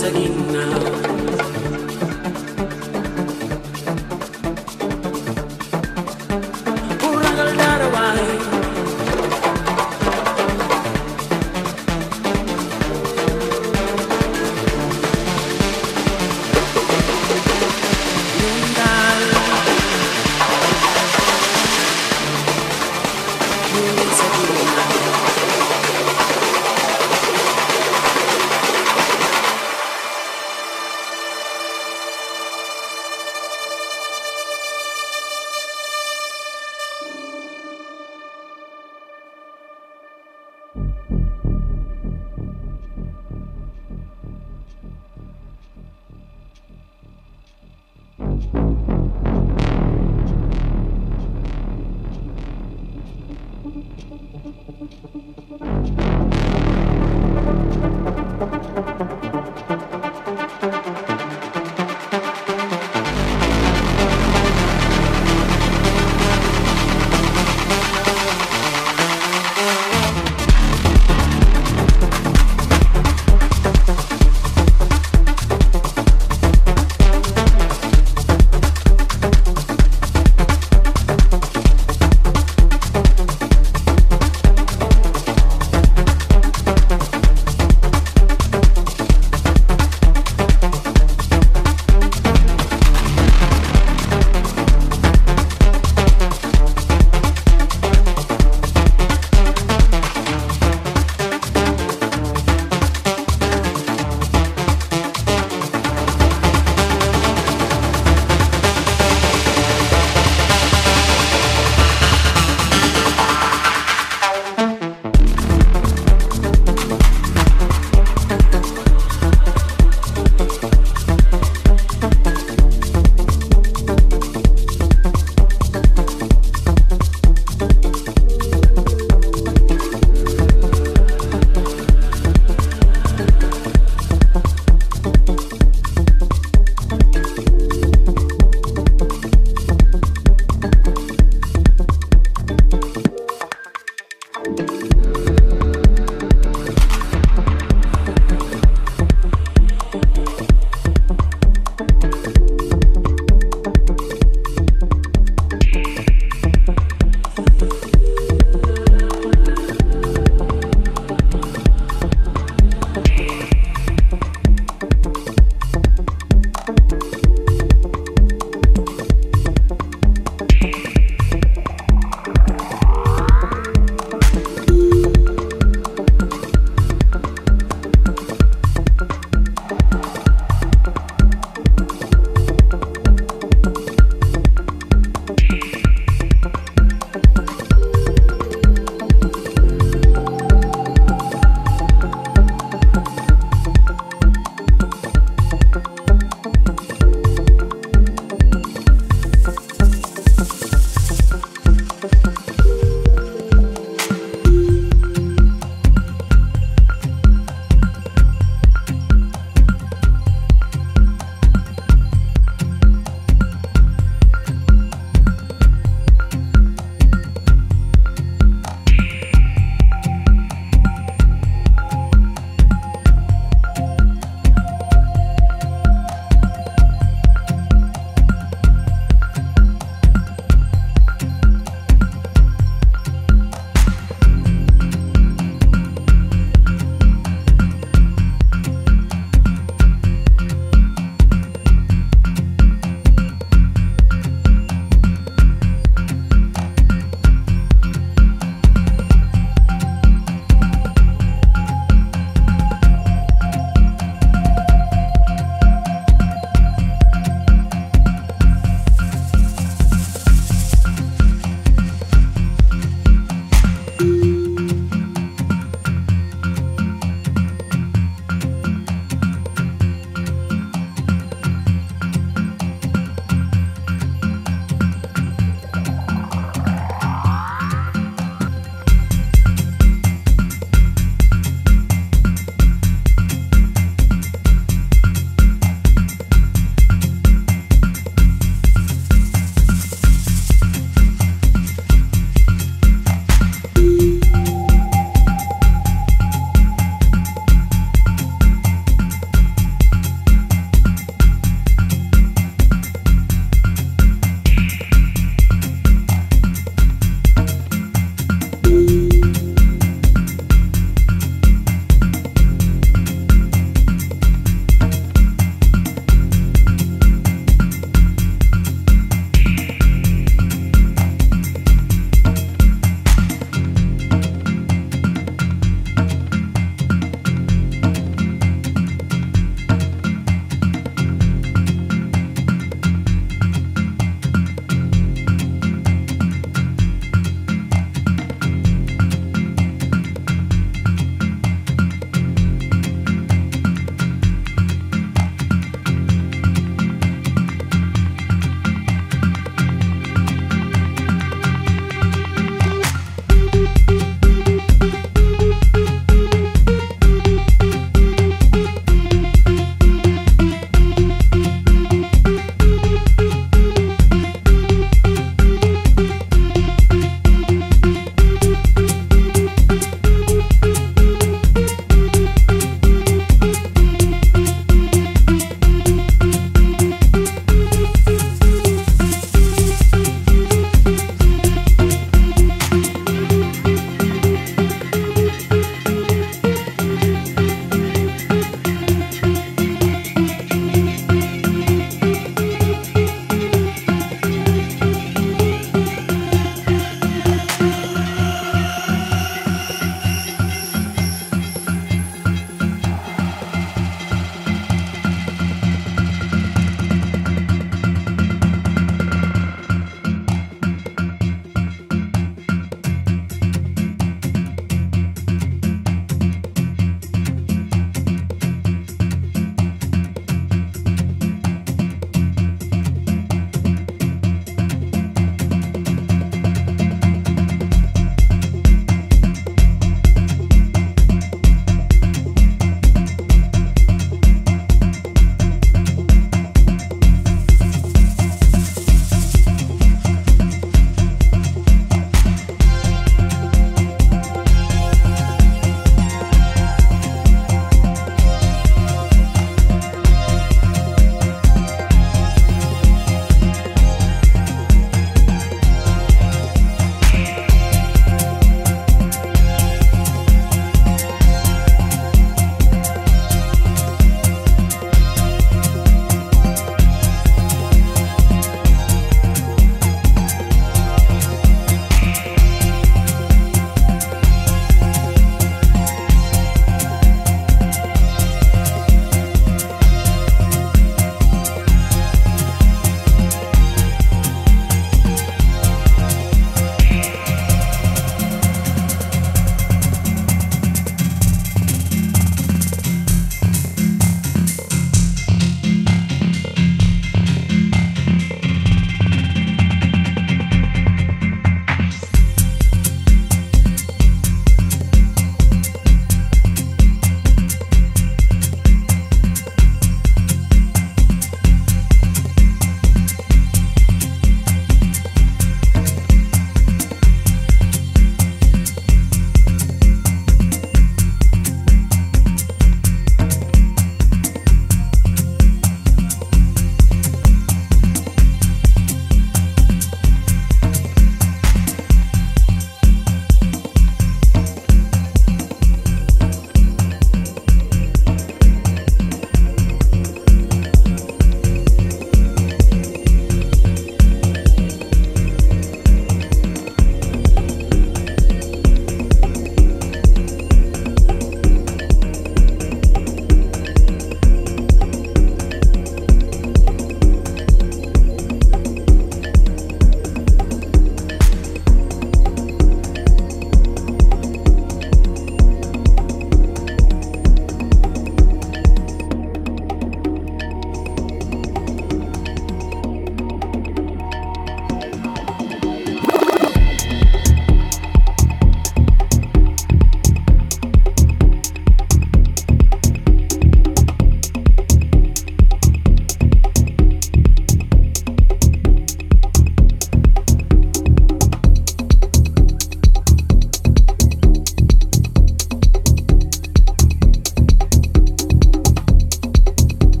ñu ngi sa